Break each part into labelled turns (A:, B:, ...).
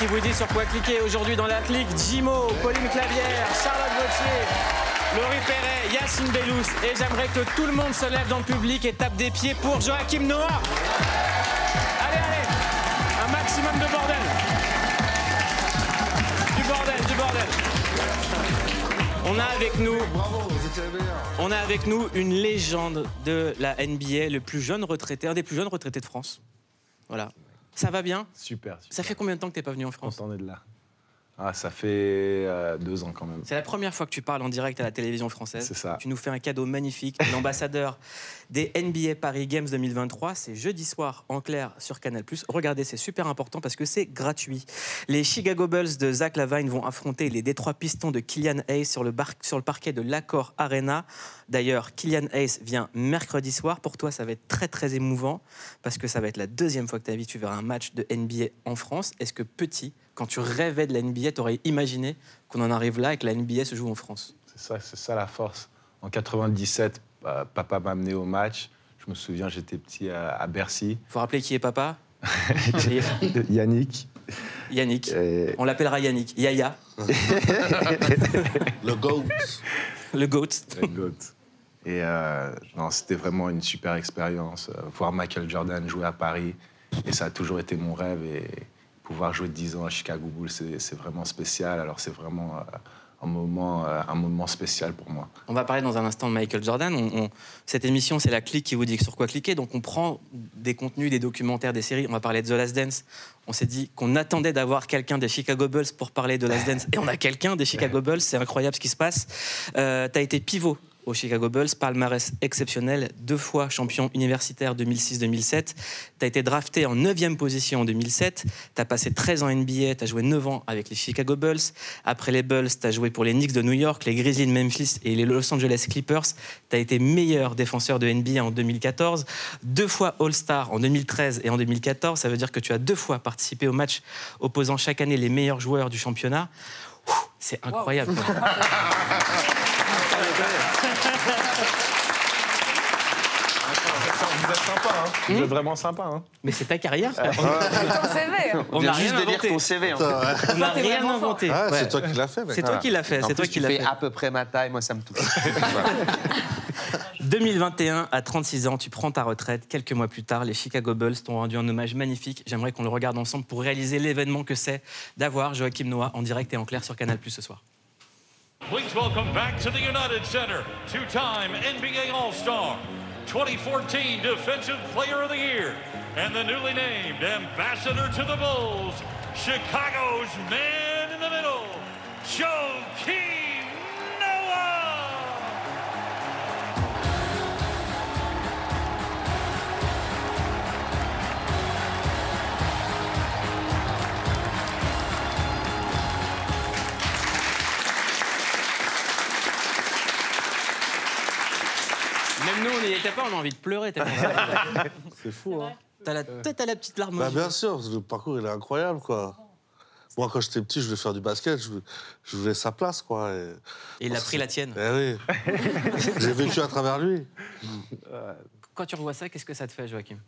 A: qui vous dit sur quoi cliquer. Aujourd'hui dans la Click, Jimo, Pauline Clavière, Charlotte Gauthier, Laurie Perret, Yacine Bellous. Et j'aimerais que tout le monde se lève dans le public et tape des pieds pour Joachim Noah. Allez, allez, un maximum de bordel. Du bordel, du bordel. On a avec nous on a avec nous une légende de la NBA, le plus jeune retraité, un des plus jeunes retraités de France. Voilà. Ça va bien
B: Super, super.
A: Ça fait combien de temps que t'es pas venu en France
B: content d'être là. Ah, ça fait euh, deux ans quand même.
A: C'est la première fois que tu parles en direct à la télévision française.
B: C'est ça.
A: Tu nous fais un cadeau magnifique. L'ambassadeur des NBA Paris Games 2023. C'est jeudi soir en clair sur Canal+. Regardez, c'est super important parce que c'est gratuit. Les Chicago Bulls de Zach Lavine vont affronter les Détroits Pistons de Kylian Hayes sur le, sur le parquet de l'Accor Arena. D'ailleurs, Kylian Hayes vient mercredi soir. Pour toi, ça va être très très émouvant parce que ça va être la deuxième fois que ta vie tu verras un match de NBA en France. Est-ce que petit, quand tu rêvais de la NBA, tu aurais imaginé qu'on en arrive là et que la NBA se joue en France?
B: C'est ça, c'est ça la force. En 97, euh, papa m'a amené au match. Je me souviens, j'étais petit à, à Bercy.
A: faut rappeler qui est papa
B: Yannick.
A: Yannick.
B: Et-
A: On l'appellera Yannick. Yaya,
C: Le GOAT.
A: le GOAT.
B: le GOAT. Et euh, non, c'était vraiment une super expérience. Euh, voir Michael Jordan jouer à Paris, et ça a toujours été mon rêve. Et pouvoir jouer 10 ans à Chicago Bulls, c'est c'est vraiment spécial. Alors c'est vraiment euh, un, moment, euh, un moment spécial pour moi.
A: On va parler dans un instant de Michael Jordan. On- on- cette émission, c'est la clique qui vous dit sur quoi cliquer. Donc, on prend des contenus, des documentaires, des séries. On va parler de The Last Dance. On s'est dit qu'on attendait d'avoir quelqu'un des Chicago Bulls pour parler de The Last Dance. Et on a quelqu'un des Chicago Bulls. C'est incroyable ce qui se passe. Euh, tu as été pivot aux Chicago Bulls, palmarès exceptionnel, deux fois champion universitaire 2006-2007. Tu as été drafté en 9e position en 2007. Tu as passé 13 ans NBA, tu as joué 9 ans avec les Chicago Bulls. Après les Bulls, tu as joué pour les Knicks de New York, les Grizzlies de Memphis et les Los Angeles Clippers. Tu as été meilleur défenseur de NBA en 2014, deux fois All-Star en 2013 et en 2014. Ça veut dire que tu as deux fois participé au match opposant chaque année les meilleurs joueurs du championnat. C'est incroyable.
B: Vous êtes sympa, hein Vous êtes vraiment sympa, hein
A: Mais c'est ta carrière.
D: Ton CV.
A: On
E: vient
A: n'a
E: juste
A: rien
E: de lire
A: inventé.
E: ton CV. En fait.
A: On n'a rien inventé.
C: Ah,
A: Ouais.
C: C'est toi qui l'as fait, mec.
A: C'est toi qui l'as fait.
E: En
A: C'est toi
E: plus,
A: qui
E: tu
A: l'as
E: fais
A: fait.
E: à peu près ma taille, moi ça me touche.
A: 2021, à 36 ans, tu prends ta retraite. Quelques mois plus tard, les Chicago Bulls t'ont rendu un hommage magnifique. J'aimerais qu'on le regarde ensemble pour réaliser l'événement que c'est d'avoir Joachim Noah en direct et en clair sur Canal Plus ce soir.
F: Please welcome back to the United Center, two-time NBA All-Star, 2014 Defensive Player of the Year, and the newly named Ambassador to the Bulls, Chicago's man in the middle, Joakim Noah!
A: On a envie de pleurer. tellement ça-
C: C'est fou, hein.
A: T'as la tête à la petite larme. aux
C: Bah,
A: yeux.
C: bien sûr, le parcours, il est incroyable, quoi. Moi, quand j'étais petit, je voulais faire du basket, je voulais, je voulais sa place, quoi. Et,
A: Et il a pris la tienne.
C: Eh oui. J'ai vécu à travers lui.
A: Quand tu revois ça, qu'est-ce que ça te fait, Joachim?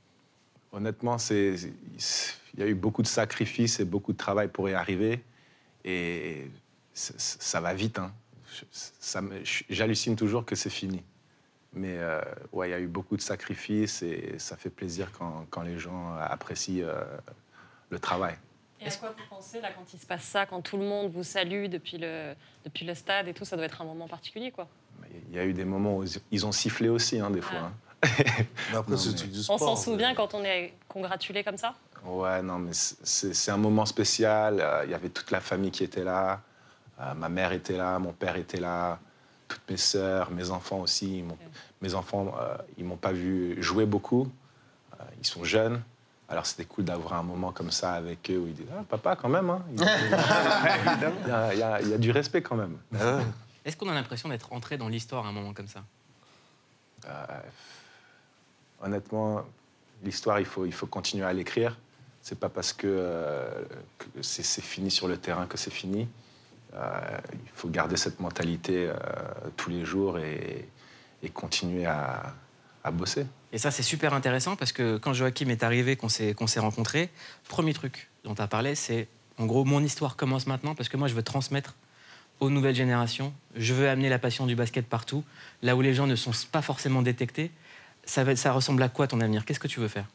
B: Honnêtement, c'est, c'est- il y a eu beaucoup de sacrifices et beaucoup de travail pour y arriver. Et ça va vite. hein. Je- ça me- je- J'hallucine toujours que c'est fini. Mais euh, ouais, il y a eu beaucoup de sacrifices et ça fait plaisir quand, quand les gens apprécient euh, le travail.
D: Et à quoi vous pensez là quand il se passe ça, quand tout le monde vous salue depuis le, depuis le stade et tout, ça doit être un moment particulier quoi.
B: Il y a eu des moments où ils ont sifflé aussi, hein, des fois.
D: Ah.
B: hein.
C: Après,
B: Non, mais-
D: On s'en souvient quand on est congratulé comme ça?
B: Ouais, non, mais c'est un moment spécial. Euh, Il y avait toute la famille qui était là. Euh, ma mère était là, mon père était là, toutes mes sœurs, mes enfants aussi. Ils m'ont- Mes enfants, euh, ils m'ont pas vu jouer beaucoup. Euh, ils sont jeunes. Alors c'était cool d'avoir un moment comme ça avec eux où ils disent ah, Papa, quand même. hein. Il y a- il y, a- il y a du respect quand même.
C: Ah.
A: Est-ce qu'on a l'impression d'être entré dans l'histoire à un moment comme ça?
B: Euh, honnêtement, l'histoire, il faut, il faut continuer à l'écrire. C'est pas parce que, euh, que c'est c'est fini sur le terrain que c'est fini. Euh, il faut garder cette mentalité euh, tous les jours et, et continuer à, à bosser.
A: Et ça, c'est super intéressant parce que quand Joachim est arrivé, qu'on s'est, qu'on s'est rencontrés, premier truc dont tu as parlé, c'est en gros, mon histoire commence maintenant parce que moi, je veux transmettre aux nouvelles générations. Je veux amener la passion du basket partout, là où les gens ne sont pas forcément détectés. Ça ressemble à quoi ton avenir? Qu'est-ce que tu veux faire?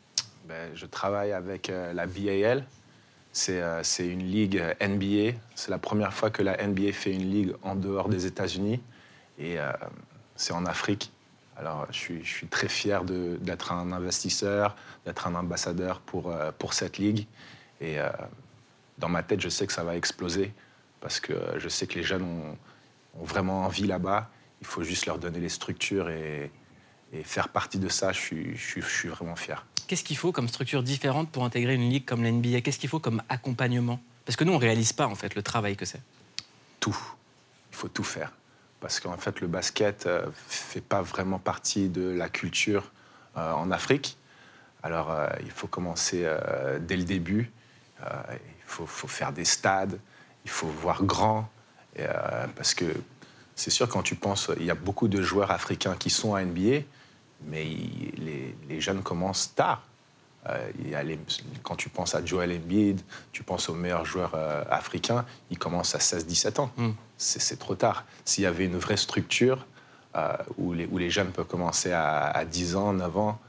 B: Ben, je travaille avec euh, la BAL. C'est euh, c'est une ligue euh, NBA. C'est la première fois que la NBA fait une ligue en dehors des États-Unis. Et euh, c'est en Afrique. Alors, je suis, très fier d'être un investisseur, d'être un ambassadeur pour, pour cette ligue. Et dans ma tête, je sais que ça va exploser parce que je sais que les jeunes ont, vraiment envie là-bas. Il faut juste leur donner les structures et, faire partie de ça. Je je suis vraiment fier.
A: Qu'est-ce qu'il faut comme structure différente pour intégrer une ligue comme la NBA Qu'est-ce qu'il faut comme accompagnement? Parce que nous, on réalise pas en fait le travail que c'est.
B: tout. Il faut tout faire. Parce qu'en fait, le basket ne fait pas vraiment partie de la culture euh, en Afrique. Alors, euh, il faut commencer euh, dès le début. Euh, il faut, faire des stades, il faut voir grand. Euh, parce que c'est sûr, quand tu penses, il y a beaucoup de joueurs africains qui sont à NBA, mais les, les jeunes commencent tard. Euh, il y a les- quand tu penses à Joel Embiid, tu penses aux meilleurs joueurs euh, africains, ils commencent à 16-17 ans.
A: Mm.
B: C'est trop tard. S'il y avait une vraie structure euh, où, les, où les jeunes peuvent commencer à, à 10 ans, 9 ans,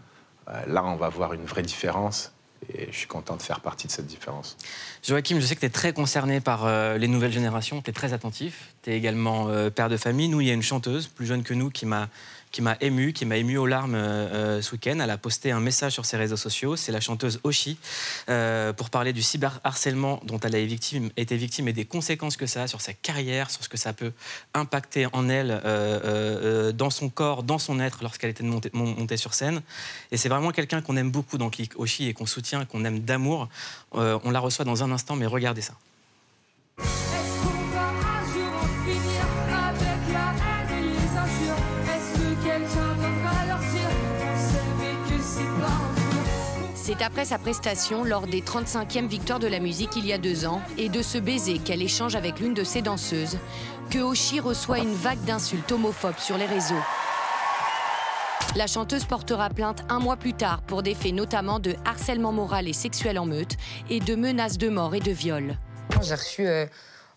B: là, on va voir une vraie différence. Et je suis content de faire partie de cette différence.
A: Joachim, je sais que tu es très concerné par euh, les nouvelles générations, tu es très attentif. Tu es également euh, père de famille. Nous, il y a une chanteuse plus jeune que nous qui m'a qui m'a ému, qui m'a ému aux larmes euh, euh, ce week-end. Elle a posté un message sur ses réseaux sociaux. C'est la chanteuse Oshi euh, pour parler du cyberharcèlement dont elle a été victime, et des conséquences que ça a sur sa carrière, sur ce que ça peut impacter en elle, dans son corps, dans son être lorsqu'elle était montée, mon- montée sur scène. Et c'est vraiment quelqu'un qu'on aime beaucoup dans Click Oshi et qu'on soutient, qu'on aime d'amour. On la reçoit dans un instant, mais regardez ça.
E: C'est
G: après sa prestation lors des 35e Victoires de la musique il y a deux ans et de ce baiser qu'elle échange avec l'une de ses danseuses que Oshi reçoit une vague d'insultes homophobes sur les réseaux. La chanteuse portera plainte un mois plus tard pour des faits notamment de harcèlement moral et sexuel en meute et de menaces de mort et de viol.
H: J'ai reçu, euh,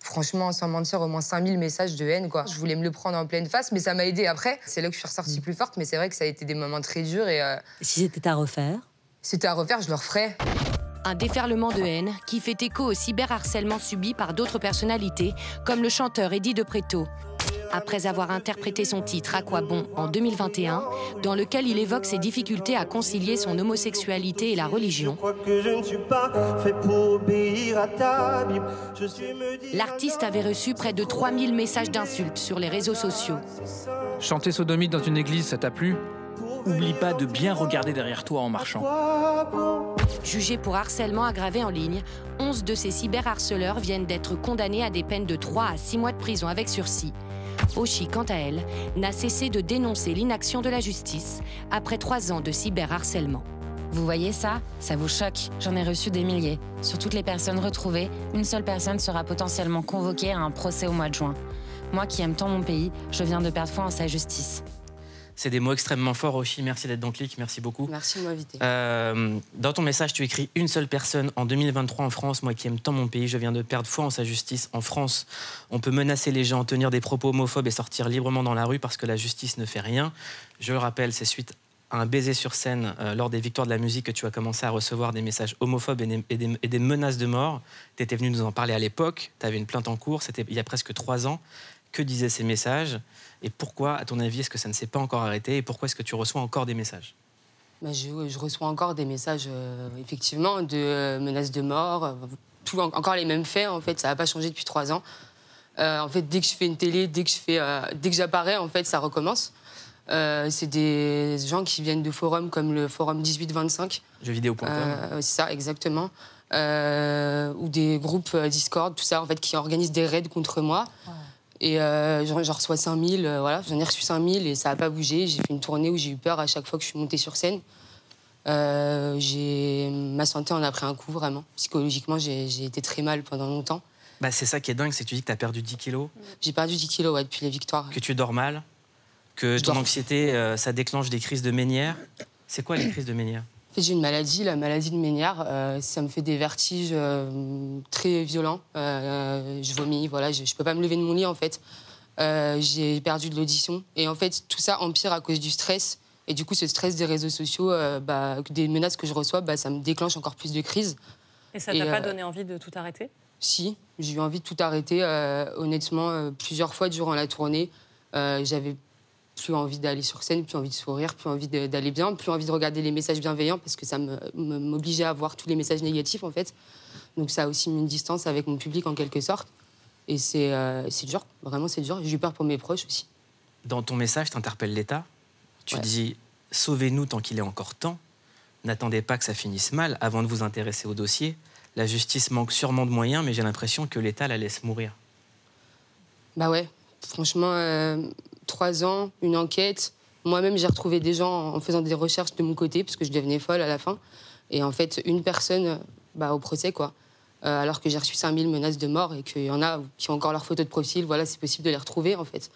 H: franchement, sans mentir, au moins 5000 messages de haine. Quoi. Je voulais me le prendre en pleine face, mais ça m'a aidé après. C'est là que je suis ressortie plus forte, mais c'est vrai que ça a été des moments très durs et euh,
I: Si c'était à refaire
H: c'était à refaire, je le referais.
G: Un déferlement de haine qui fait écho au cyberharcèlement subi par d'autres personnalités, comme le chanteur Eddie De Preto. Après avoir interprété son titre À quoi bon en 2021, dans lequel il évoque ses difficultés à concilier son homosexualité et la religion, l'artiste avait reçu près de 3000 messages d'insultes sur les réseaux sociaux.
J: Chanter sodomite dans une église, ça t'a plu? Oublie pas de bien regarder derrière toi en marchant.
G: Jugés pour harcèlement aggravé en ligne, 11 de ces cyberharceleurs viennent d'être condamnés à des peines de 3 à 6 mois de prison avec sursis. Oshi, quant à elle, n'a cessé de dénoncer l'inaction de la justice après 3 ans de cyberharcèlement.
K: Vous voyez ça? Ça vous choque? J'en ai reçu des milliers. Sur toutes les personnes retrouvées, une seule personne sera potentiellement convoquée à un procès au mois de juin. Moi qui aime tant mon pays, je viens de perdre foi en sa justice.
A: C'est des mots extrêmement forts, Oshi. Merci d'être dans Click, merci beaucoup.
H: Merci de m'inviter.
A: Euh, dans ton message, tu écris une seule personne en 2023 en France, moi qui aime tant mon pays, je viens de perdre foi en sa justice. En France, on peut menacer les gens, tenir des propos homophobes et sortir librement dans la rue parce que la justice ne fait rien. Je le rappelle, c'est suite à un baiser sur scène euh, lors des victoires de la musique que tu as commencé à recevoir des messages homophobes et des, et des- et des menaces de mort. Tu étais venu nous en parler à l'époque, tu avais une plainte en cours, c'était il y a presque trois ans. Que disaient ces messages Et pourquoi, à ton avis, est-ce que ça ne s'est pas encore arrêté Et pourquoi est-ce que tu reçois encore des messages?
H: Bah, je, je reçois encore des messages, euh, effectivement, de euh, menaces de mort. euh, tout, en- encore les mêmes faits, en fait. Ça n'a pas changé depuis trois ans. Euh, en fait, dès que je fais une télé, dès que je fais, euh, dès que j'apparais, en fait, ça recommence. Euh, c'est des gens qui viennent de forums comme le forum 1825.
A: Jeuxvideo.com
H: Euh, c'est ça, exactement. Euh, ou des groupes Discord, tout ça, en fait, qui organisent des raids contre moi. Et euh, j'en reçois 5000, euh, voilà, j'en ai reçu 5000 et ça n'a pas bougé. J'ai fait une tournée où j'ai eu peur à chaque fois que je suis montée sur scène. Euh, j'ai- ma santé en a pris un coup, vraiment. Psychologiquement, j'ai été très mal pendant longtemps.
A: Bah, c'est ça qui est dingue, c'est que tu dis que tu as perdu 10 kilos,
H: J'ai perdu 10 kilos ouais, depuis les victoires.
A: que tu dors mal, que
H: Je
A: ton
H: dors.
A: anxiété, euh, ça déclenche des crises de ménière. C'est quoi les crises de ménière?
H: En fait, j'ai une maladie, la maladie de Ménière. euh, ça me fait des vertiges euh, très violents. Euh, je vomis, voilà, je ne peux pas me lever de mon lit en fait. J'ai perdu de l'audition. Et en fait, tout ça empire à cause du stress. Et du coup, ce stress des réseaux sociaux, bah, des menaces que je reçois, bah, ça me déclenche encore plus de crises.
D: Et ça
H: Et,
D: t'a pas donné envie de tout arrêter?
H: Si, j'ai eu envie de tout arrêter. honnêtement, plusieurs fois durant la tournée, j'avais plus envie d'aller sur scène, plus envie de sourire, plus envie d'aller bien, plus envie de regarder les messages bienveillants parce que ça m'obligeait à voir tous les messages négatifs en fait. Donc ça a aussi mis une distance avec mon public en quelque sorte. Et c'est euh, dur, vraiment c'est dur. J'ai eu peur pour mes proches aussi.
A: Dans ton message, tu interpelles l'État. Tu
H: Ouais.
A: dis Sauvez-nous tant qu'il est encore temps. N'attendez pas que ça finisse mal avant de vous intéresser au dossier. La justice manque sûrement de moyens, mais j'ai l'impression que l'État la laisse mourir.
H: Bah ouais, franchement, euh, trois ans, une enquête. Moi-même, j'ai retrouvé des gens en faisant des recherches de mon côté, parce que je devenais folle à la fin. Et en fait, une personne bah, au procès, quoi. Euh, alors que j'ai reçu 5000 menaces de mort et qu'il y en a qui ont encore leur photo de profil, voilà, c'est possible de les retrouver, en fait.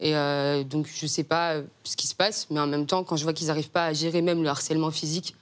H: Et euh, donc, je sais pas euh, ce qui se passe, mais en même temps, quand je vois qu'ils n'arrivent pas à gérer même le harcèlement physique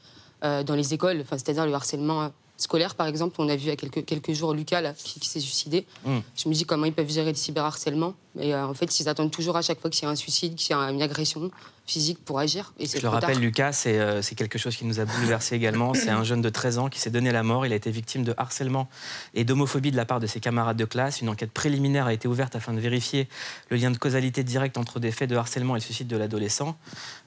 H: dans les écoles, c'est-à-dire le harcèlement scolaire, par exemple, on a vu il y a quelques, quelques jours Lucas, là, qui, qui s'est suicidé.
A: Mm.
H: Je me dis comment ils peuvent gérer le cyberharcèlement. Et euh, en fait, ils attendent toujours à chaque fois qu'il y a un suicide, qu'il y a une agression physique pour agir. Et
A: Je le
H: tard.
A: rappelle, Lucas, c'est euh, c'est quelque chose qui nous a bouleversé également. C'est un jeune de 13 ans qui s'est donné la mort. Il a été victime de harcèlement et d'homophobie de la part de ses camarades de classe. Une enquête préliminaire a été ouverte afin de vérifier le lien de causalité directe entre des faits de harcèlement et le suicide de l'adolescent.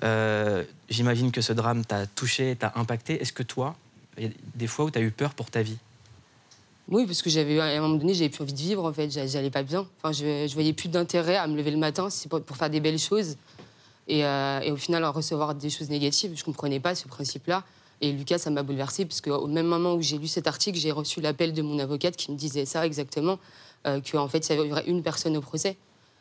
A: Euh, J'imagine que ce drame t'a touché, t'a impacté. Est-ce que toi, il y a des fois où tu as eu peur pour ta vie
H: Oui, parce que j'avais à un moment donné, j'avais plus envie de vivre en fait. J'a- J'allais pas bien. Enfin, je, je voyais plus d'intérêt à me lever le matin, c'est pour, faire des belles choses. Et, euh, au final, à recevoir des choses négatives, je comprenais pas ce principe-là. Et Lucas, ça m'a bouleversée, parce qu'au même moment où j'ai lu cet article, j'ai reçu l'appel de mon avocate qui me disait ça exactement, euh, qu'en fait, il y aurait une personne au procès.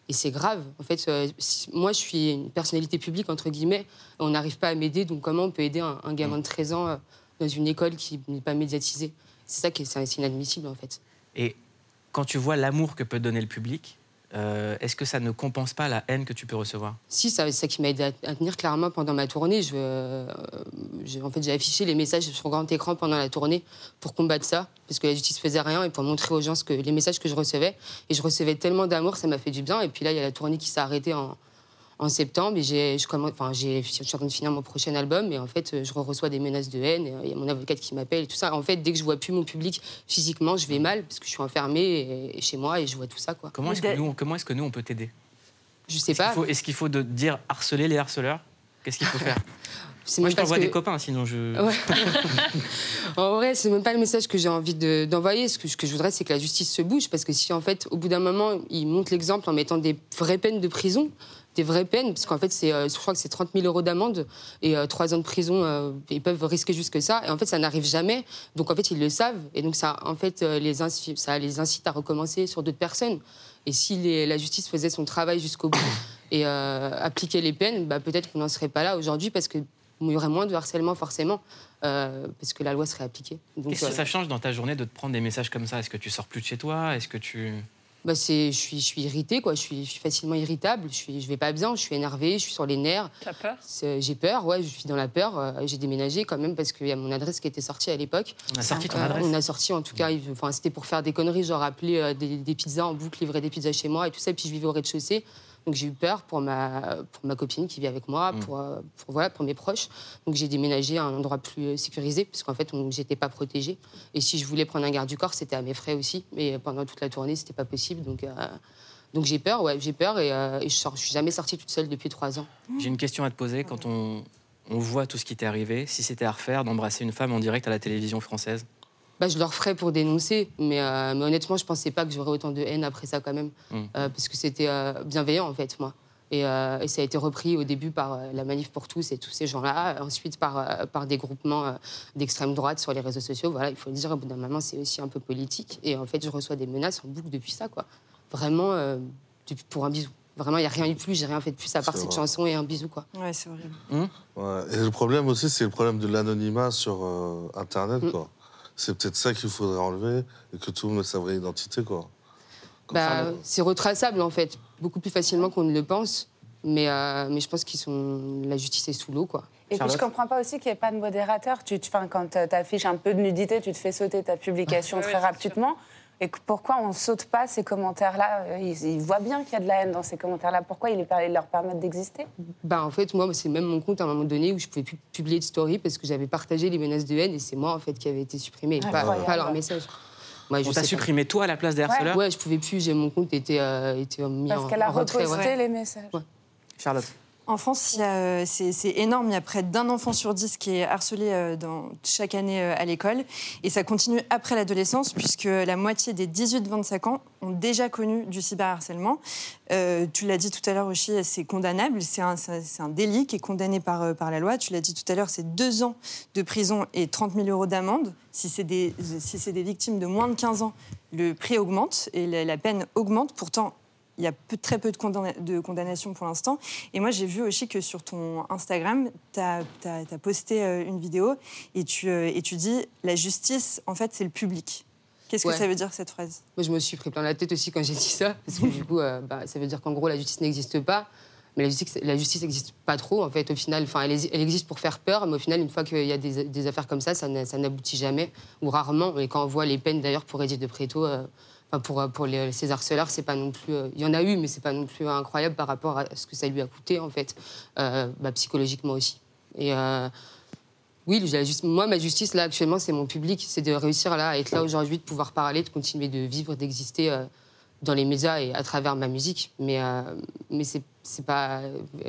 H: Et c'est grave. En fait, euh, moi, je suis une personnalité publique, entre guillemets, on n'arrive pas à m'aider, donc comment on peut aider un, un gamin de 13 ans euh, dans une école qui n'est pas médiatisée C'est ça qui est, c'est inadmissible, en fait.
A: Et quand tu vois l'amour que peut donner le public, euh, est-ce que ça ne compense pas la haine que tu peux recevoir?
H: Si, ça- c'est ça qui m'a aidé à, à tenir clairement pendant ma tournée. Je, euh, j'ai- en fait, j'ai affiché les messages sur grand écran pendant la tournée pour combattre ça, parce que la justice faisait rien et pour montrer aux gens ce que, les messages que je recevais. Et je recevais tellement d'amour, ça m'a fait du bien. Et puis là, il y a la tournée qui s'est arrêtée en, en septembre et j'ai, je, commence- enfin, j'ai, je suis en train de finir mon prochain album et en fait, je reçois des menaces de haine. et Il y a mon avocate qui m'appelle et tout ça. En fait, dès que je vois plus mon public physiquement, je vais mal parce que je suis enfermée et- et chez moi et je vois tout ça, quoi.
A: Comment est-ce que, nous, comment est-ce que nous, on peut t'aider?
H: Je sais
A: Est-ce
H: pas.
A: qu'il faut, est-ce qu'il faut de dire harceler les harceleurs? Qu'est-ce qu'il faut faire?
H: C'est
A: Moi, je t'envoie
H: que-
A: des copains, sinon je.
H: Ouais. en vrai, c'est même pas le message que j'ai envie de- d'envoyer. ce, que, ce que je voudrais, c'est que la justice se bouge. Parce que si, en fait, au bout d'un moment, ils montrent l'exemple en mettant des vraies peines de prison, des vraies peines, parce qu'en fait, c'est, euh, je crois que c'est 30 000 euros d'amende et euh, 3 ans de prison, euh, ils peuvent risquer jusque ça. Et en fait, ça n'arrive jamais. Donc, en fait, ils le savent. Et donc, ça, en fait, euh, les, ça les incite à recommencer sur d'autres personnes. Et si les- la justice faisait son travail jusqu'au bout et euh, appliquait les peines, bah, peut-être qu'on n'en serait pas là aujourd'hui parce qu'il y aurait moins de harcèlement forcément, euh, parce que la loi serait appliquée.
A: Qu'est-ce que ça change dans ta journée de te prendre des messages comme ça? Est-ce que tu sors plus de chez toi? Est-ce que tu.
H: Bah, c'est, je, suis, je suis irritée, quoi. Je, suis, je suis facilement irritable, je, suis, je vais pas bien, je suis énervée, je suis sur les nerfs.
D: T'as peur?
H: J'ai peur, ouais, je suis dans la peur. euh, J'ai déménagé quand même parce qu'il y a mon adresse qui était sortie à l'époque.
A: On a sorti ton
H: Euh,
A: adresse?
H: On a sorti, en tout cas, il- enfin, c'était pour faire des conneries, genre appeler euh, des, des pizzas en boucle, livrer des pizzas chez moi et tout ça. Et puis je vivais au rez-de-chaussée. Donc j'ai eu peur pour ma, pour ma copine qui vit avec moi, pour, euh, pour, voilà, pour mes proches. Donc j'ai déménagé à un endroit plus euh, sécurisé, parce qu'en fait, on- j'étais pas protégée. Et si je voulais prendre un garde du corps, c'était à mes frais aussi. Mais pendant toute la tournée, c'était pas possible. Donc, euh, donc j'ai peur, ouais, j'ai peur. Et, euh, et je, je suis jamais sortie toute seule depuis trois ans.
A: J'ai une question à te poser. Quand on, on voit tout ce qui t'est arrivé, si c'était à refaire d'embrasser une femme en direct à la télévision française,
H: Bah, je le referais pour dénoncer, mais, euh, mais honnêtement, je pensais pas que j'aurais autant de haine après ça quand même,
A: Mm.
H: Euh, parce que c'était euh, bienveillant en fait, moi. Et, euh, et ça a été repris au début par euh, la Manif pour tous et tous ces gens-là, ensuite par, euh, par des groupements euh, d'extrême droite sur les réseaux sociaux. Voilà, il faut le dire, au bout d'un moment, c'est aussi un peu politique. Et en fait, je reçois des menaces en boucle depuis ça, quoi. Vraiment, euh, depuis- pour un bisou. Vraiment, il n'y a rien eu de plus, j'ai rien fait de plus à part cette
C: vrai.
H: chanson et un bisou, quoi.
I: Ouais, c'est horrible.
C: Ouais. Et le problème aussi, c'est le problème de l'anonymat sur euh, Internet.
H: Mm.
C: Quoi. C'est peut-être ça qu'il faudrait enlever et que tout le monde ait sa vraie identité, quoi.
H: Bah, c'est retraçable en fait, beaucoup plus facilement qu'on ne le pense. Mais, euh, mais je pense qu'ils sont. La justice est sous l'eau, quoi.
I: Et puis je comprends pas aussi qu'il n'y ait pas de modérateur. Tu, tu, quand tu affiches un peu de nudité, tu te fais sauter ta publication très
D: c'est
I: rapidement. Et pourquoi on saute pas ces commentaires-là Euh, ils, ils voient bien qu'il y a de la haine dans ces commentaires-là. Pourquoi ils, leur permettent d'exister?
H: Bah, en fait, moi, c'est même mon compte à un moment donné où je pouvais plus publier de story parce que j'avais partagé les menaces de haine et c'est moi, en fait, qui avait été supprimé, pas, pas leur message. Moi, je
A: On t'a supprimé toi à la place des harceleurs
H: Ouais, je pouvais plus, j'ai mon compte était, euh, était mis
I: Parce
H: en,
I: qu'elle a
H: en retrait. ouais.
I: les messages.
A: Charlotte.
L: En France, euh, c'est énorme. Il y a près d'un enfant sur dix qui est harcelé euh, chaque année euh, à l'école. Et ça continue après l'adolescence, puisque la moitié des 18-25 ans ont déjà connu du cyberharcèlement. Tu l'as dit tout à l'heure aussi, c'est condamnable. C'est un, délit qui est condamné par, la loi. Tu l'as dit tout à l'heure, c'est deux ans de prison et 30 000 euros d'amende. Si c'est des, si c'est des victimes de moins de 15 ans, le prix augmente et la, la peine augmente. Pourtant, il y a peu- très peu de, condamna- de condamnations pour l'instant. Et moi, j'ai vu aussi que sur ton Instagram, tu as, posté euh, une vidéo et tu, euh, et tu dis la justice, en fait, c'est le public. Qu'est-ce
H: Ouais.
L: que ça veut dire cette phrase?
H: Moi, je me suis pris plein la tête aussi quand j'ai dit ça, parce que du coup, euh, bah, ça veut dire qu'en gros, la justice n'existe pas. Mais la justice, la justice n'existe pas trop, en fait, au final. Enfin, elle, elle existe pour faire peur, mais au final, une fois qu'il y a des, des affaires comme ça, ça, n'a- ça n'aboutit jamais, ou rarement. Et quand on voit les peines, d'ailleurs, pour Edith de Préto, euh, pour, euh, pour les, ces harceleurs, c'est pas non plus... euh, Il y en a eu, mais c'est pas non plus incroyable par rapport à ce que ça lui a coûté, en fait, euh, bah, psychologiquement aussi. Et... euh, oui, moi, ma justice, là, actuellement, c'est mon public. C'est de réussir là, à être là aujourd'hui, de pouvoir parler, de continuer de vivre, d'exister euh, dans les médias et à travers ma musique. Mais, euh, mais c'est c'est pas.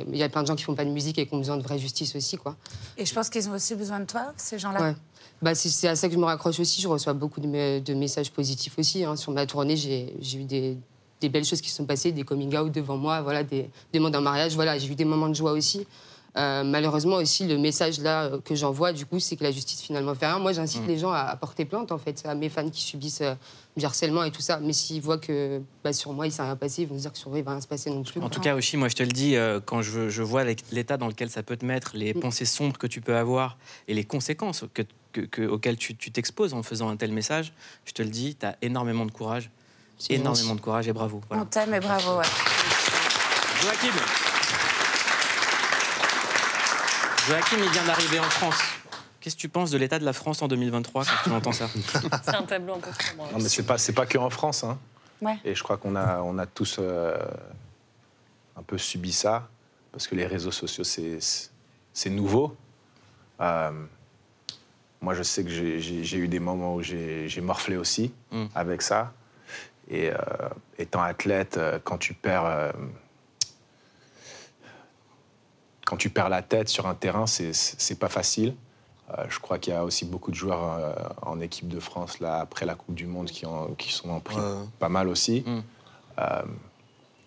H: Il y a plein de gens qui font pas de musique et qui ont besoin de vraie justice aussi, quoi.
I: Et je pense qu'ils ont aussi besoin de toi, ces gens-là.
H: Ouais. Bah, c'est- c'est à ça que je me raccroche aussi. Je reçois beaucoup de, me- de messages positifs aussi. hein. Sur ma tournée, j'ai j'ai eu des, des belles choses qui se sont passées, des coming out devant moi, voilà, des demandes en mariage. Voilà, j'ai eu des moments de joie aussi. Euh, malheureusement aussi, le message là euh, que j'envoie, du coup, c'est que la justice finalement fait rien. Moi, j'incite
A: Mm.
H: les gens à, à porter plainte, en fait, à mes fans qui subissent euh, du harcèlement et tout ça. Mais s'ils voient que bah, sur moi, il s'est rien passé, ils vont se dire que sur eux, il va rien se passer non plus.
A: En
H: quoi.
A: tout cas, aussi, moi, je te le dis, euh, quand je, je vois l'état dans lequel ça peut te mettre, les pensées sombres que tu peux avoir et les conséquences que, que- que- auxquelles tu t'exposes en faisant un tel message, je te le dis, tu as énormément de courage.
H: C'est
A: Énormément de courage et bravo. Voilà.
I: On t'aime et bravo. ouais.
A: Joachim Joachim, il vient d'arriver en France. Qu'est-ce que tu penses de l'état de la France en 2023 quand tu entends ça?
D: C'est un tableau un peu sombre.
B: Non, mais c'est pas, c'est pas que en France. Hein.
I: Ouais.
B: Et je crois qu'on a, on a tous euh, un peu subi ça, parce que les réseaux sociaux, c'est, c'est nouveau. Euh, moi, je sais que j'ai, j'ai- j'ai eu des moments où j'ai, j'ai morflé aussi
A: Mm.
B: avec ça. Et euh, étant athlète, quand tu perds... euh, quand tu perds la tête sur un terrain, c'est pas facile. Euh, je crois qu'il y a aussi beaucoup de joueurs euh, en équipe de France, là, après la Coupe du Monde, qui, en, qui sont en pris
C: Ouais.
B: pas mal aussi.
A: Mm.
B: Euh,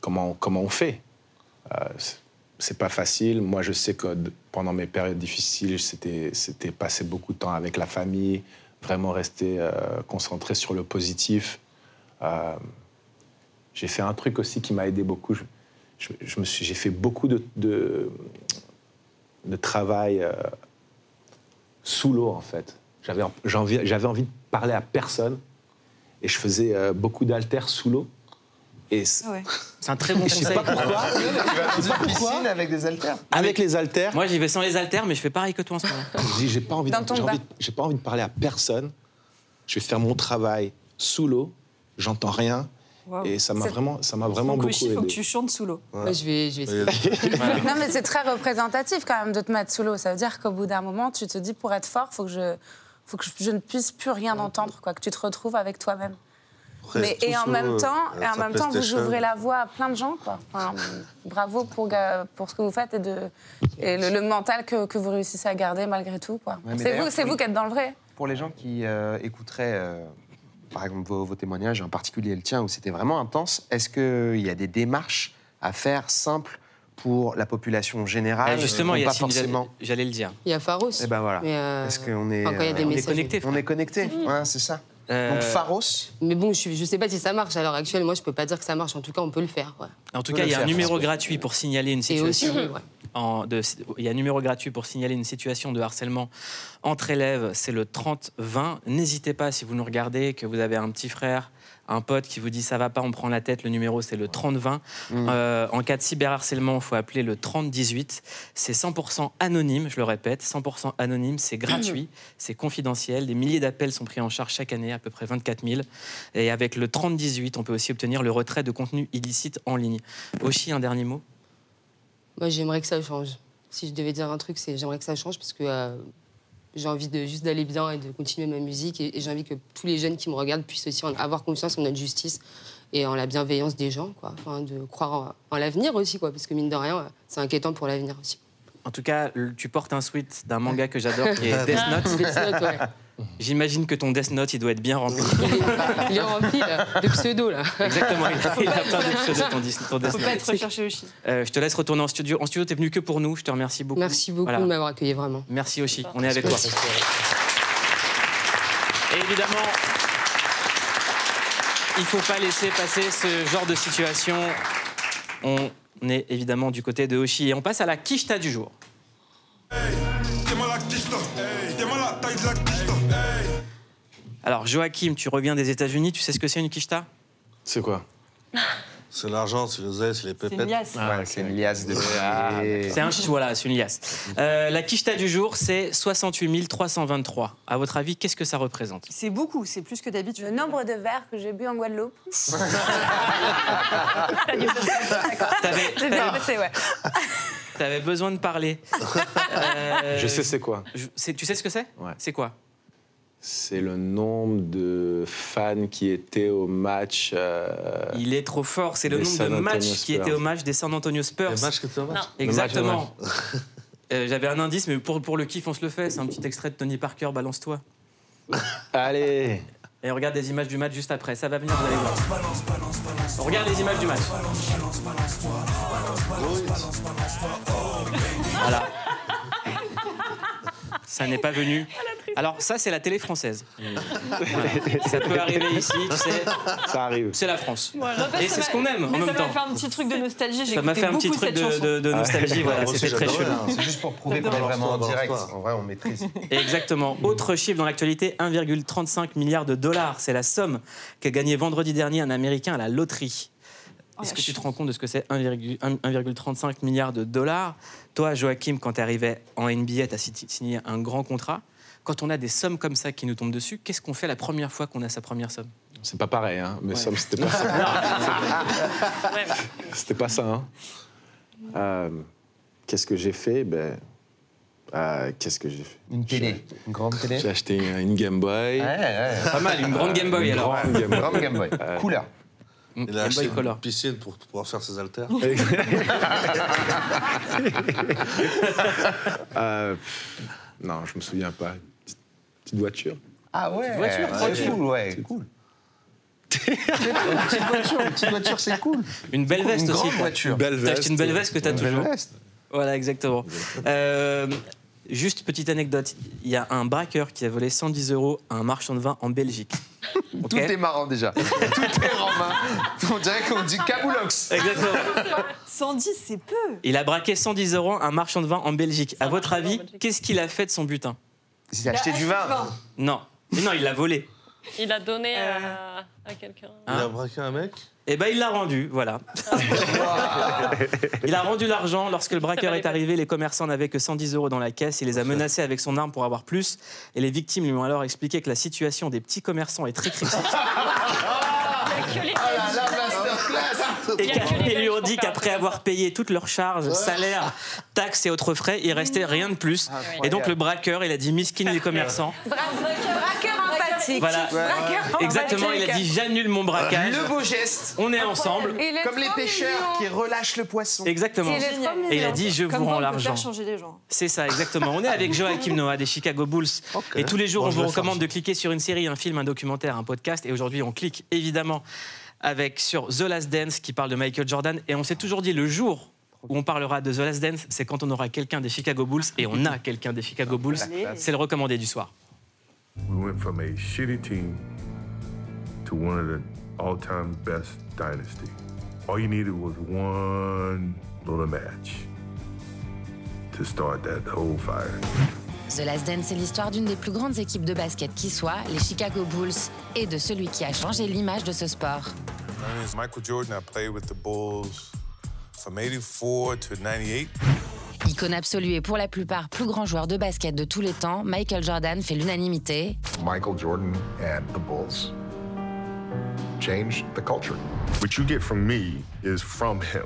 B: comment, comment on fait? Euh, c'est- pas facile. Moi, je sais que pendant mes périodes difficiles, c'était c'était passer beaucoup de temps avec la famille, vraiment rester euh, concentré sur le positif. Euh, j'ai fait un truc aussi qui m'a aidé beaucoup. Je, je- je me suis, j'ai fait beaucoup de, de, de travail euh, sous l'eau, en fait. J'avais, j'ai envie- j'avais envie de parler à personne et je faisais euh, beaucoup d'haltères sous l'eau. Et
L: Ah ouais.
A: C'est un très bon
B: je sais
A: conseil.
B: pas pourquoi.
M: Tu vas une piscine avec des haltères
B: Avec les haltères,
A: Moi, j'y vais sans les haltères, mais je fais pareil que toi en ce moment.
B: je dis j'ai pas de, j'ai envie, j'ai pas envie de parler à personne. Je vais faire mon travail sous l'eau. J'entends rien. Et ça m'a vraiment, ça m'a vraiment beaucoup
L: il faut que
B: aidé.
L: tu chantes sous l'eau.
H: Moi, je vais, je vais.
I: Non, mais c'est très représentatif quand même de te mettre sous l'eau. Ça veut dire qu'au bout d'un moment, tu te dis pour être fort, faut que je, faut que je, je ne puisse plus rien entendre, quoi, que tu te retrouves avec toi-même. Mais et en même temps,
C: euh,
I: et en même temps, vous ouvrez la voie à plein de gens, quoi. Enfin, bravo pour, pour ce que vous faites et, de, et le, le mental que, que vous réussissez à garder malgré tout, quoi. c'est vous, c'est vous qui êtes dans le vrai.
M: Pour les gens qui euh, écouteraient, euh, par exemple, vos, vos témoignages, en particulier le tien, où c'était vraiment intense, est-ce qu'il y a des démarches à faire simples pour la population générale?
A: Eh, justement,
M: pas
A: Yacine, j'allais-
M: forcément?
A: j'allais le dire.
H: Il y a Pharos.
M: Eh ben voilà.
H: Euh,
M: Est-ce qu'on est.
H: enfin, il y a
M: euh,
A: on est connecté.
M: on est connecté, ouais, c'est ça.
A: Euh,
M: Donc Pharos,
H: Mais bon, je ne sais pas si ça marche à l'heure actuelle. Moi, je peux pas dire que ça marche. En tout cas, on peut le faire. ouais.
A: En tout cas, il y a un numéro gratuit pour signaler une
H: Et aussi,
A: situation.
H: ouais.
A: En- de- il y a un numéro gratuit pour signaler une situation de harcèlement entre élèves, c'est le 30-20. N'hésitez pas, si vous nous regardez, que vous avez un petit frère, un pote qui vous dit ça va pas, on prend la tête, le numéro c'est le 30-20. Euh, en cas de cyberharcèlement, il faut appeler le 30-18. C'est 100% anonyme, je le répète, 100% anonyme, c'est gratuit, c'est confidentiel. Des milliers d'appels sont pris en charge chaque année, à peu près 24 000. Et avec le 30-18, on peut aussi obtenir le retrait de contenu illicite en ligne. Oshi, un dernier mot?
H: Moi, j'aimerais que ça change. Si je devais dire un truc, c'est j'aimerais que ça change parce que euh, j'ai envie de juste d'aller bien et de continuer ma musique. Et, et j'ai envie que tous les jeunes qui me regardent puissent aussi en- avoir confiance en notre justice et en la bienveillance des gens, quoi. Enfin, de croire en, en l'avenir aussi, quoi. Parce que mine de rien, c'est inquiétant pour l'avenir aussi.
A: En tout cas, tu portes un sweat d'un manga que j'adore qui est Death Note.
H: Death Note, ouais.
A: J'imagine que ton Death Note, il doit être bien rempli.
H: Il est rempli là, de pseudo là.
A: Exactement, il a, il a plein de pseudos, ton, dis- ton Death
D: Faut
A: Note.
D: pas être recherché Oshi.
A: Euh, je te laisse retourner en studio. En studio, t'es venu que pour nous. Je te remercie beaucoup.
H: Merci beaucoup
A: Voilà.
H: de m'avoir accueilli vraiment.
A: Merci Oshi. On est avec toi. Et évidemment, il faut pas laisser passer ce genre de situation. On est évidemment du côté de Oshi et on passe à la quicheta du jour. Alors Joachim, tu reviens des États-Unis. Tu sais ce que c'est une quicheta?
B: C'est quoi?
C: C'est l'argent, c'est les ailes, c'est les pépettes.
M: Ouais, c'est une liasse de
A: Ah, C'est un voilà, c'est une liasse. Euh, la quicheta du jour, c'est 68 323. À votre avis, qu'est-ce que ça représente?
N: C'est beaucoup, c'est plus que d'habitude.
I: Le nombre de verres que j'ai bu en Guadeloupe.
A: T'avais-
I: J'ai bien passé, ouais.
A: T'avais besoin de parler. Euh,
B: Je sais c'est quoi.
A: je- c'est- tu sais ce que c'est?
B: Ouais.
A: C'est quoi?
B: C'est le nombre de fans qui étaient au match. euh,
A: Il est trop fort. C'est le nombre
B: San
A: de matchs qui étaient au match des San Antonio Spurs.
C: Au match
B: Le match,
A: Exactement. Euh, J'avais un indice, mais pour, pour le kiff, on se le fait. C'est un petit extrait de Tony Parker, balance-toi.
B: Allez
A: Et on regarde des images du match juste après. Ça va venir, vous allez voir. On regarde les images du match. Voilà. Ça n'est pas venu. Alors ça, c'est la télé française. Voilà. Ça peut arriver ici, tu sais.
B: Ça arrive.
A: C'est la France.
N: Voilà.
A: Et c'est ce qu'on aime en même
N: ça
A: temps.
N: m'a fait un petit truc de nostalgie. J'ai
A: Ça m'a fait un petit truc de, de- de nostalgie. Voilà,
C: Moi aussi,
A: c'était très chelou.
M: C'est juste pour prouver qu'on est vraiment en direct. En vrai, on maîtrise.
A: Exactement. Autre chiffre dans l'actualité 1,35 milliard de dollars. C'est la somme qu'a gagné vendredi dernier un Américain à la loterie.
N: Oh,
A: Est-ce que tu te rends compte de ce que c'est 1,1 1,35 milliard de dollars? Toi, Joachim, quand tu arrivais en NBA, tu as signé un grand contrat. Quand on a des sommes comme ça qui nous tombent dessus, qu'est-ce qu'on fait la première fois qu'on a sa première somme?
B: C'est pas pareil, hein. Mais ça, c'était pas ça. C'était pas ça, hein. Euh, Qu'est-ce que j'ai fait? Ben. euh, Qu'est-ce que j'ai fait?
M: Une télé, une grande télé.
B: J'ai acheté une une Game Boy.
M: Ouais, ouais.
A: Pas mal, une grande Game Boy
B: Une
A: alors.
B: grande Game Boy.
M: Grande Game Boy. Couleur.
C: Il a
A: Game
C: acheté
A: Boy
C: une piscine pour pouvoir faire ses haltères.
B: Euh, non, je me souviens pas. Petite, petite voiture.
M: Ah ouais.
A: voiture,
M: c'est cool, ouais, cool. C'est cool, une petite voiture, une petite voiture, c'est cool.
A: Une belle veste
M: Une
A: aussi.
M: grande voiture.
B: Belle
A: T'as acheté une belle veste que tu as
M: Une belle
A: toujours.
M: veste.
A: Voilà, exactement. Euh, juste petite anecdote. Il y a un braqueur qui a volé 110 euros à un marchand de vin en Belgique.
M: Tout est marrant déjà. Tout est romain. On dirait qu'on dit Kaboulox.
A: Exactement.
N: 110, c'est peu.
A: Il a braqué 110 euros à un marchand de vin en Belgique. À votre avis, qu'est-ce qu'il a fait de son butin?
M: Il a acheté du vin.
A: Non. Mais non, il l'a volé.
D: Il a donné
N: Euh.
D: à, à quelqu'un.
C: Il a braqué un mec?
A: Eh ben, il l'a rendu, voilà. il a rendu l'argent. Lorsque le braqueur est arrivé, les commerçants n'avaient que 110 euros dans la caisse. Il les a menacés avec son arme pour avoir plus. Et les victimes lui ont alors expliqué que la situation des petits commerçants est très critique.
D: Il y a que les
A: qu'ils lui ont
D: Belges
A: dit
D: pour faire
A: qu'après avoir payé toutes leurs charges, salaires, taxes et autres frais, il restait rien de plus. Et donc le braqueur, il a dit miskin les commerçants.
I: Braqueur empathique.
A: Voilà.
I: Braqueur
A: Exactement, il a dit j'annule mon braquage.
M: Le beau geste.
A: On est ensemble.
I: Il est
M: Comme les pêcheurs qui relâchent le poisson.
A: Exactement. Et il a dit je
N: Comme
A: vous rends l'argent. C'est ça, exactement. On est avec Joachim Noah des Chicago Bulls. Et tous les jours,
C: Bon,
A: on vous recommande de cliquer sur une série, un film, un documentaire, un podcast. Et aujourd'hui, on clique évidemment avec sur The Last Dance qui parle de Michael Jordan. Et on s'est toujours dit le jour où on parlera de The Last Dance, c'est quand on aura quelqu'un des Chicago Bulls. Et on a quelqu'un des Chicago Bulls. C'est le recommandé du soir.
O: We went from a shitty team to one of the all-time best dynasty. All you needed was one little match. to start that whole fire.
K: The Last Dance, c'est l'histoire d'une des plus grandes équipes de basket qui soit, les Chicago Bulls, et de celui qui a changé l'image de ce sport.
P: My name is Michael Jordan. I played with the Bulls from 84 to 98.
K: Icône absolue et pour la plupart plus grand joueur de basket de tous les temps, Michael Jordan fait l'unanimité.
Q: Michael Jordan and the Bulls changed the culture.
O: What you get from me is from him.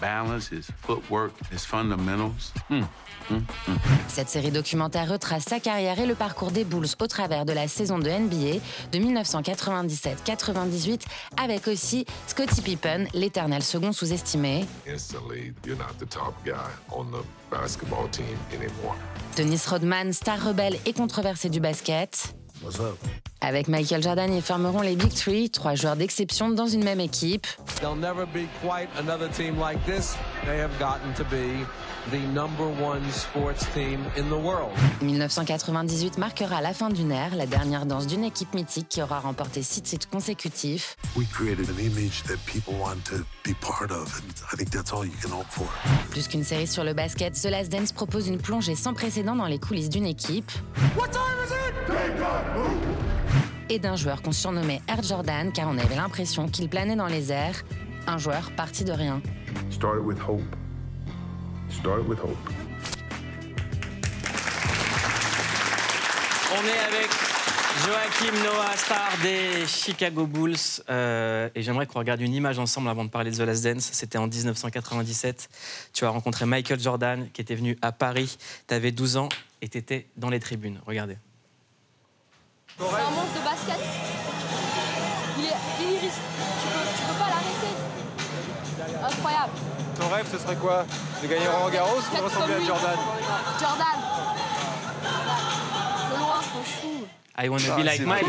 R: Balance, his footwork, his fundamentals. Hmm, hmm, hmm.
K: Cette série documentaire retrace sa carrière et le parcours des Bulls au travers de la saison de NBA de 1997-98, avec aussi Scottie Pippen, l'éternel second sous-estimé,
Q: Instantly, you're not the top guy on the basketball team anymore.
K: Dennis Rodman, star rebelle et controversé du basket.
C: What's up?
K: Avec Michael Jordan, ils formeront les Big Three, trois joueurs d'exception dans une même équipe.
S: There'll never be quite another team like this. They have gotten to be the number one sports team in the world.
K: 1998 marquera la fin d'une ère, la dernière danse d'une équipe mythique qui aura remporté six titres consécutifs.
T: We created an image that people want to be part of, and I think that's all you can hope for.
K: Plus qu'une série sur le basket, The Last Dance propose une plongée sans précédent dans les coulisses d'une équipe
E: What time is it?
K: Et d'un joueur qu'on surnommait Air Jordan car on avait l'impression qu'il planait dans les airs, un joueur parti de rien.
O: Started with hope. Started with hope.
A: On est avec Joachim Noah, star des Chicago Bulls. Euh, et j'aimerais qu'on regarde une image ensemble avant de parler de The Last Dance. C'était en 1997. Tu as rencontré Michael Jordan qui était venu à Paris. Tu avais 12 ans et tu étais dans les tribunes. Regardez.
U: C'est un monstre de basket. Il est iris. Tu peux, tu peux pas l'arrêter. Incroyable.
V: Ton rêve, ce serait quoi? De gagner Roland Garros ou de ressembler à Jordan?
U: Jordan. De loin, chou.
A: I wanna be
V: Ah,
A: like Mike.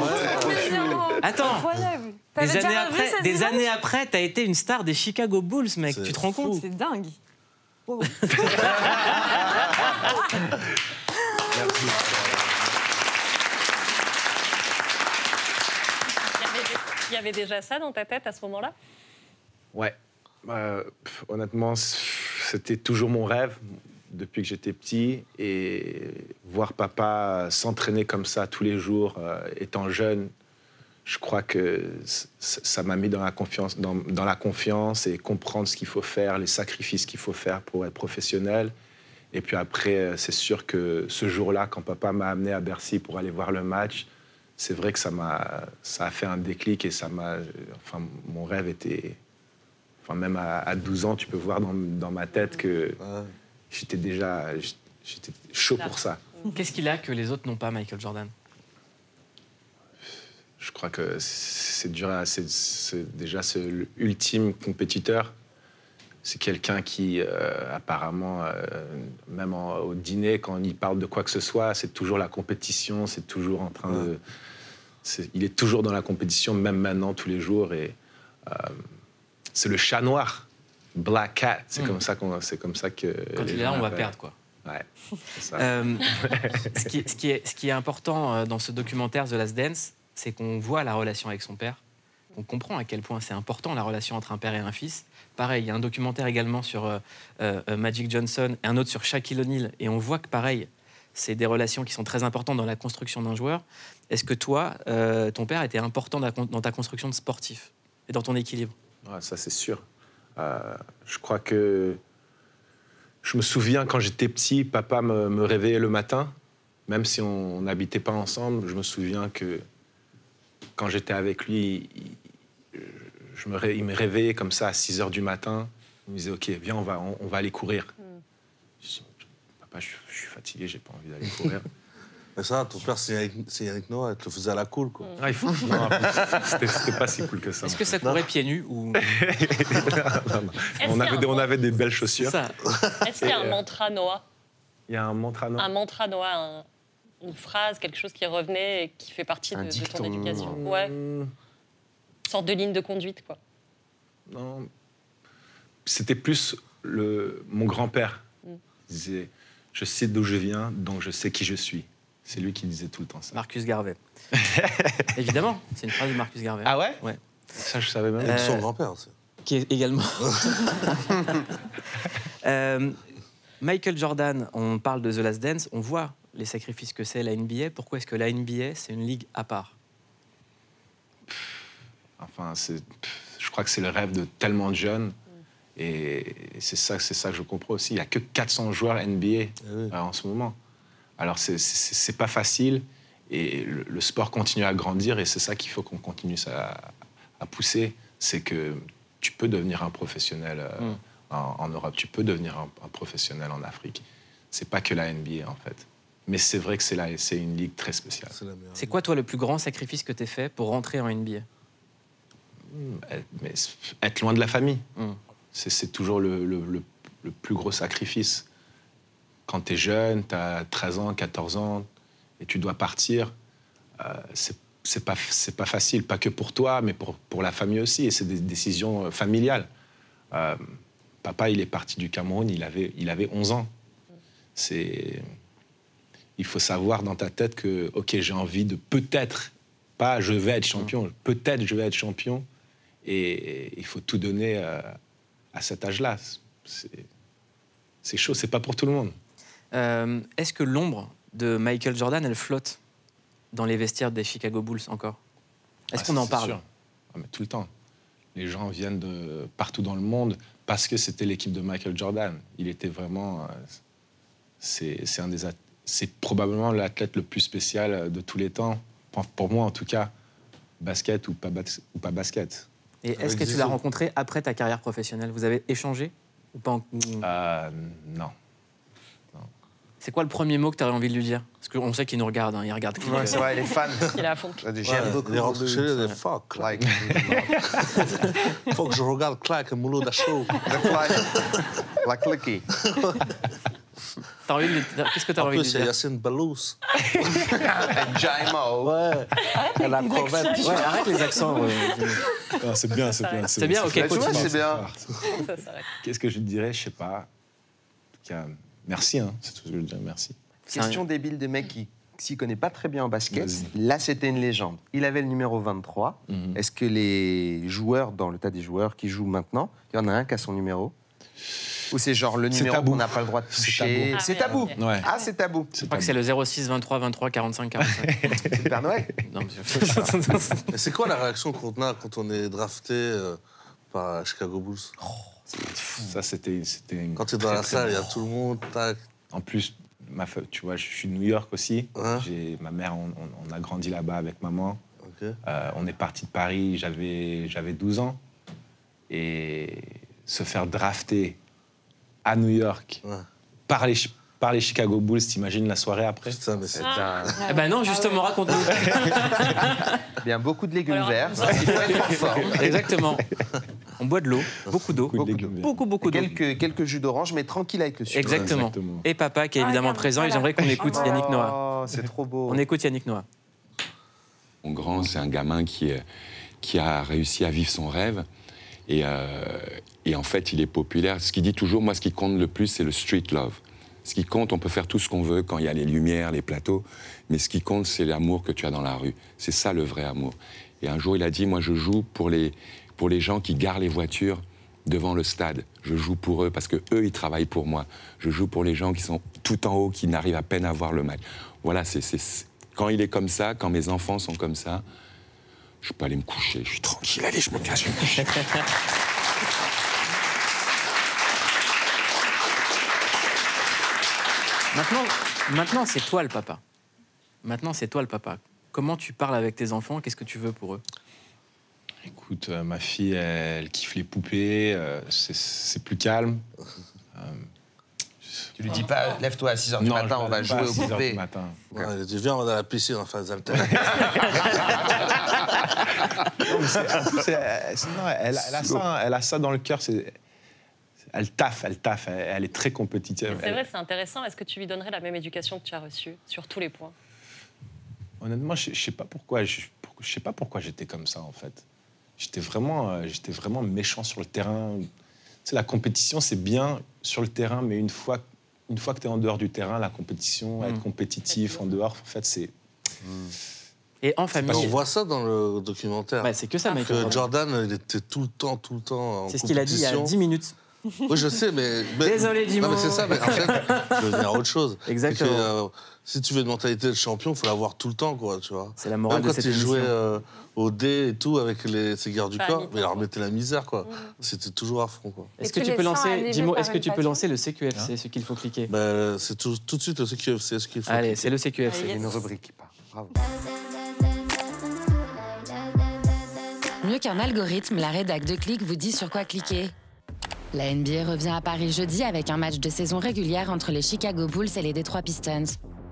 A: Attends,
U: Incroyable.
A: des années, après, des années après, t'as été une star des Chicago Bulls, mec. Tu te rends compte?
N: C'est dingue.
D: Il y avait- déjà ça dans ta tête à ce moment-là?
B: Ouais. Euh, honnêtement, c'était toujours mon rêve depuis que j'étais petit. Et voir papa s'entraîner comme ça tous les jours, euh, étant jeune, je crois que ça m'a mis dans la, confiance, dans la confiance et comprendre ce qu'il faut faire, les sacrifices qu'il faut faire pour être professionnel. Et puis après, euh, c'est sûr que ce jour-là, quand papa m'a amené à Bercy pour aller voir le match, c'est vrai que ça m'a, ça a fait un déclic et ça m'a, enfin, mon rêve était, enfin, même à, à 12 ans, tu peux voir dans, dans ma tête que j'étais déjà, j'étais chaud pour ça.
A: Qu'est-ce qu'il a que les autres n'ont pas, Michael Jordan?
B: Je crois que c'est dur, à- c'est déjà c'est l'ultime compétiteur. C'est quelqu'un qui, euh, apparemment, euh, même en- au dîner, quand il parle de quoi que ce soit, c'est toujours la compétition, c'est toujours en train de. Il est toujours dans la compétition, même maintenant, tous les jours. Et euh, c'est le chat noir, Black Cat. C'est
A: Mm.
B: comme ça qu'on, c'est comme ça que.
A: Quand il est là, on va perdre, quoi.
B: Ouais. c'est ça.
A: Euh, ce, qui, ce qui est, ce qui est important euh, dans ce documentaire The Last Dance, c'est qu'on voit la relation avec son père, qu'on comprend à quel point c'est important la relation entre un père et un fils. Pareil, il y a un documentaire également sur euh, Magic Johnson et un autre sur Shaquille O'Neal, et on voit que pareil, c'est des relations qui sont très importantes dans la construction d'un joueur. Est-ce que toi, euh, ton père était important dans ta construction de sportif et dans ton équilibre?
B: Ça, c'est sûr. Euh, je crois que. Je me souviens quand j'étais petit, papa me, me réveillait le matin, même si on n'habitait pas ensemble. Je me souviens que quand j'étais avec lui, il, me, ré- il me réveillait comme ça à 6 heures du matin. Il me disait Ok, viens, on va, on va aller courir. Je dis, Papa, je, je suis fatigué, j'ai pas envie d'aller courir.
C: Mais ça, ton père, c'est Yannick, c'est Yannick Noah, il te le faisait à la cool, quoi.
B: Ah, il faut- non, c'était- c'était pas si cool que ça.
A: Est-ce que ça courait pieds nus ou
B: Non, non. On, avait des, on avait des belles chaussures.
D: Est-ce qu'il y a un
B: euh,
D: mantra Noah
B: Il y a un mantra, non
D: Un mantra Noah, un- une phrase, quelque chose qui revenait et qui fait partie de, ton éducation Ouais. Une sorte de ligne de conduite, quoi.
B: Non. C'était plus le, mon grand-père.
D: Mm.
B: Il disait Je sais d'où je viens, donc je sais qui je suis. C'est lui qui disait tout le temps ça.
A: Marcus Garvey. Évidemment, c'est une phrase de Marcus Garvey.
B: Ah ouais
A: Ouais.
B: Ça, je savais même.
A: Euh,
C: grand-père aussi.
A: Qui est également. Euh, Michael Jordan, on parle de The Last Dance, on voit les sacrifices que c'est la NBA. Pourquoi est-ce que la NBA, c'est une ligue à part?
B: Enfin, je crois que c'est le rêve de tellement de jeunes. Et c'est ça, c'est ça que je comprends aussi. Il n'y a que 400 joueurs NBA euh, en ce moment. Alors, c'est- c'est c'est pas facile. Et le, le sport continue à grandir. Et c'est ça qu'il faut qu'on continue à, à pousser. C'est que tu peux devenir un professionnel euh,
A: Mm.
B: en, en Europe. Tu peux devenir un, un professionnel en Afrique. C'est pas que la NBA, en fait. Mais c'est vrai que c'est la- c'est une ligue très spéciale.
A: C'est quoi, toi, le plus grand sacrifice que tu fait pour rentrer en NBA
B: être, mais être loin de la famille.
A: Mm.
B: C'est- toujours le, le- le- le plus gros sacrifice. Quand tu es jeune, tu as 13 ans, 14 ans, et tu dois partir, euh, c'est pas, facile, pas que pour toi, mais pour, pour la famille aussi. Et c'est des décisions euh, familiales. Euh, papa, il est parti du Cameroun, il avait, il avait 11 ans. C'est... Il faut savoir dans ta tête que, OK, j'ai envie de peut-être, pas je vais être champion, peut-être je vais être champion. Et il faut tout donner euh, à cet âge-là. C'est, chaud, c'est pas pour tout le monde.
A: Euh, Est-ce que l'ombre de Michael Jordan, elle flotte dans les vestiaires des Chicago Bulls encore? Est-ce
B: Ah,
A: qu'on en parle?
B: sûr. Ah, mais Tout le temps. Les gens viennent de partout dans le monde parce que c'était l'équipe de Michael Jordan. Il était vraiment. euh, c'est, c'est un des at- c'est probablement l'athlète le plus spécial de tous les temps. Pour, pour moi, en tout cas, basket ou pas, bas- ou pas basket.
A: Et est-ce que tu l'as rencontré après ta carrière professionnelle? Vous avez échangé ou pas en-
B: Euh, Non.
A: C'est quoi le premier mot que tu aurais envie de lui dire? Parce qu'on sait qu'il nous regarde, hein, il regarde.
M: Ouais, c'est vrai, il est fan.
D: Il est à fond.
M: J'aime
C: Ouais,
M: beaucoup
C: il est rentré chez lui, il a dit, fuck. Like. Faut que je regarde Clark et Mouloud à chaud.
M: La clicky.
A: T'as envie de Qu'est-ce que tu as
C: En
A: envie de
C: plus,
A: lui
C: il y a
A: dire?
C: Yacine Ballous.
M: Jaimo.
C: Ouais. Elle a la crevette.
A: Ouais, arrête les accents. ouais.
B: Ah, c'est bien, c'est bien.
A: C'est bien, ok,
B: fort,
M: c'est bien.
B: Qu'est-ce que je te dirais Je sais pas. En tout cas, merci, hein. c'est tout ce que je dirais, merci.
M: Question débile des mecs qui s'y connaissent pas très bien en basket. Là, c'était une légende. Il avait le numéro 23.
B: Mhm.
M: Est-ce que les joueurs, dans le tas des joueurs qui jouent maintenant, il y en a un qui a son numéro? Ou c'est genre le numéro qu'on n'a pas le droit de
B: C'est
M: toucher. C'est
D: Ah,
M: tabou.
D: ouais, ok.
B: Ouais.
M: Ah, c'est tabou.
A: Je crois que c'est le 06 23 23 45 45.
M: C'est le Père Noël
A: non, mais
C: Et c'est quoi la réaction qu'on a quand on est drafté euh, par Chicago Bulls?
B: Ça, c'était,
C: Quand tu es dans
B: très,
C: la salle, il y a tout le monde, tac.
B: En plus, ma tu vois, je suis de New York aussi.
C: Ouais.
B: J'ai, ma mère, on, on- on a grandi là-bas avec maman.
C: Ok.
B: Euh, on est parti de Paris, j'avais, j'avais 12 ans. Et se faire drafter à New York
C: Ouais.
B: par, les, par les Chicago Bulls, t'imagines la soirée après
C: Putain, mais c'est
A: Eh ben non, justement, raconte-nous.
M: Il y a beaucoup de légumes
D: Alors,
M: verts.
D: ça,
M: Il faut être en forme.
A: Exactement. On boit de l'eau, beaucoup d'eau,
B: Beaucoup
A: beaucoup, beaucoup d'eau.
M: Quelques, quelques jus d'orange, mais tranquille avec le sucre.
A: Exactement.
B: Exactement.
A: Et papa qui est évidemment présent. Et j'aimerais qu'on écoute Yannick Noah.
M: Oh, c'est trop beau.
A: On écoute Yannick Noah.
W: Mon grand, c'est un gamin qui, qui a réussi à vivre son rêve. Et, euh, et en fait, il est populaire. Ce qu'il dit toujours, moi, ce qui compte le plus, c'est le street love. Ce qui compte, on peut faire tout ce qu'on veut quand il y a les lumières, les plateaux, mais ce qui compte, c'est l'amour que tu as dans la rue. C'est ça le vrai amour. Et un jour, il a dit, moi, je joue pour les, pour les gens qui garent les voitures devant le stade. Je joue pour eux parce que eux, ils travaillent pour moi. Je joue pour les gens qui sont tout en haut, qui n'arrivent à peine à voir le match. Voilà, c'est- quand il est comme ça, quand mes enfants sont comme ça, je peux aller me coucher. Je suis tranquille. Allez, je me casse, je vais me coucher.
A: Maintenant, maintenant c'est toi le papa. Maintenant, c'est toi le papa. Comment tu parles avec tes enfants? Qu'est-ce que tu veux pour eux?
B: Écoute, euh, ma fille, elle, elle kiffe les poupées, euh, c'est, c'est plus calme. Euh,
M: Tu lui dis pas, lève-toi à 6h du
B: non,
M: matin, on va jouer
B: 6 du
M: poupées.
B: matin.
C: Ouais, il a dit, viens, on va dans la piscine,
B: euh, c'est- non, elle, a- elle a ça, elle a ça dans le cœur. Elle taffe, elle taffe, elle, elle est très compétitive.
D: C'est vrai, c'est intéressant. Est-ce que tu lui donnerais la même éducation que tu as reçue sur tous les points?
B: Honnêtement, je, je sais pas pourquoi. Je, je sais pas pourquoi j'étais comme ça en fait. J'étais vraiment, euh, j'étais vraiment méchant sur le terrain. Tu sais, la compétition c'est bien sur le terrain, mais une fois, une fois que tu es en dehors du terrain, la compétition, être compétitif en dehors, en fait, c'est.
A: Et en
C: On
A: famille.
C: voit ça dans le documentaire.
A: Ouais, c'est que ça, Michael
C: Que
A: Jordan.
C: Jordan, il était tout le temps, tout le temps en
A: C'est ce qu'il a dit il y a
C: compétition.
A: 10 minutes.
C: Oui, je sais, mais. mais-
A: Désolé, Jimo.
C: Non, mais c'est ça, mais en fait, je veux dire autre chose.
A: Exactement.
C: Que, euh, si tu veux une mentalité de champion, il faut l'avoir tout le temps, quoi, tu vois.
A: C'est la morale
C: Même
A: de
C: quand
A: cette
C: il jouait
A: émission.
C: euh, au dé et tout avec les, ses gardes du
A: Pas
C: corps, mais il leur mettait la misère, quoi. C'était toujours à fond, quoi.
A: Est-ce que tu peux lancer, Jimo, est-ce que tu peux lancer le CQFC, ce qu'il faut cliquer
C: Ben, c'est tout, tout de suite le CQFC, ce qu'il faut.
A: Allez, c'est le CQFC.
M: Il y a une rubrique qui part. Bravo.
K: Mieux qu'un algorithme, la rédac de Click vous dit sur quoi cliquer. La NBA revient à Paris jeudi avec un match de saison régulière entre les Chicago Bulls et les Detroit Pistons.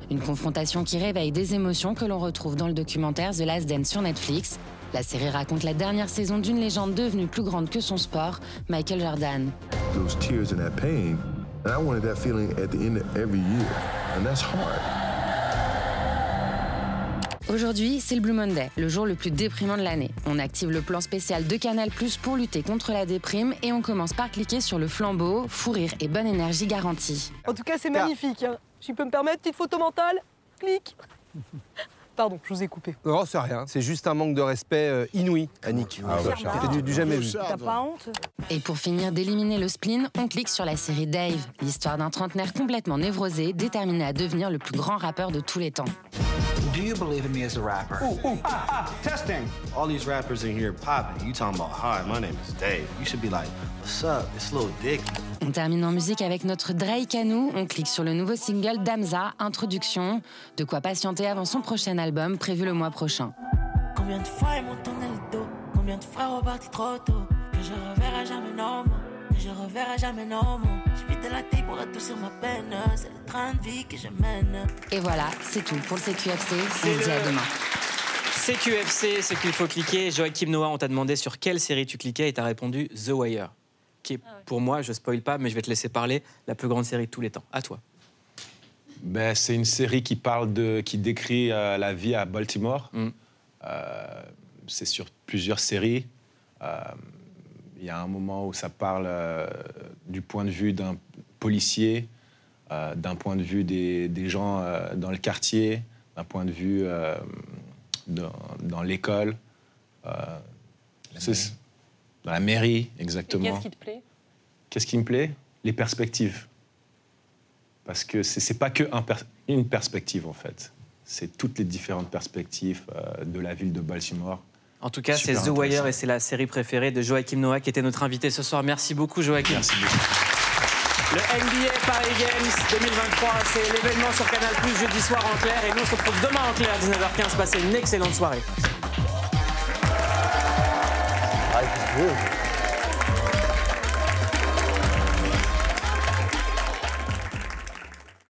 K: Une confrontation qui réveille des émotions que l'on retrouve dans le documentaire The Last Dance sur Netflix. La série raconte la dernière saison d'une légende devenue plus grande que son sport, Michael Jordan. Aujourd'hui, c'est le Blue Monday, le jour le plus déprimant de l'année. On active le plan spécial de Canal Plus pour lutter contre la déprime et on commence par cliquer sur le flambeau, fou rire et bonne énergie garantie.
N: En tout cas, c'est magnifique. Hein. Si je peux me permettre, petite photo mentale Clic Pardon, je vous ai coupé.
V: Non, c'est rien. C'est juste un manque de respect euh, inouï, Annick. C'est du, du jamais vu.
N: T'as pas honte?
K: Et pour finir d'éliminer le spleen, on clique sur la série Dave, l'histoire d'un trentenaire complètement névrosé, déterminé à devenir le plus grand rappeur de tous les temps.
X: Do you believe in me as a rapper?
Y: Ooh, ooh, ah, ah, testing. All these rappers in here popping. You talking about, hi, my name is Dave. You should be like, what's up? It's Lil Dicky.
K: On termine en musique avec notre Drake à nous. On clique sur le nouveau single d'Amza, Introduction. De quoi patienter avant son prochain album, prévu le mois prochain.
Z: Combien de fois ils m'ont tourné le dos Combien de fois reparti trop tôt? Que je reverrai jamais Que je reverrai jamais non vidé la tête pour adoucir ma peine C'est le train de vie que je mène
K: Et voilà, c'est tout pour le CQFC. On se dit à demain.
A: CQFC, ce qu'il faut cliquer. Joachim Noah, on t'a demandé sur quelle série tu cliquais et t'as répondu The Wire, qui est pour moi, je spoil pas, mais je vais te laisser parler, la plus grande série de tous les temps. À toi.
B: Ben, c'est une série qui parle de, qui décrit euh, la vie à Baltimore.
A: Mm.
B: Euh, c'est sur plusieurs séries. Euh, Il y a un moment où ça parle euh, du point de vue d'un policier, euh, d'un point de vue des, des gens euh, dans le quartier, d'un point de vue euh, dans, dans l'école. Euh, dans la mairie, exactement.
D: qu'est-ce qui te plaît?
B: Qu'est-ce qui me plaît? Les perspectives. Parce que c'est c'est pas que un per- une perspective, en fait. C'est toutes les différentes perspectives euh, de la ville de Baltimore.
A: En tout cas, c'est The Wire et c'est la série préférée de Joachim Noah qui était notre invité ce soir. Merci beaucoup, Joachim.
B: Merci beaucoup.
A: Le NBA Paris Games 2023, c'est l'événement sur Canal Plus jeudi soir en clair. Et nous, on se retrouve demain en clair, 19h15. Passez une excellente soirée.
C: Good.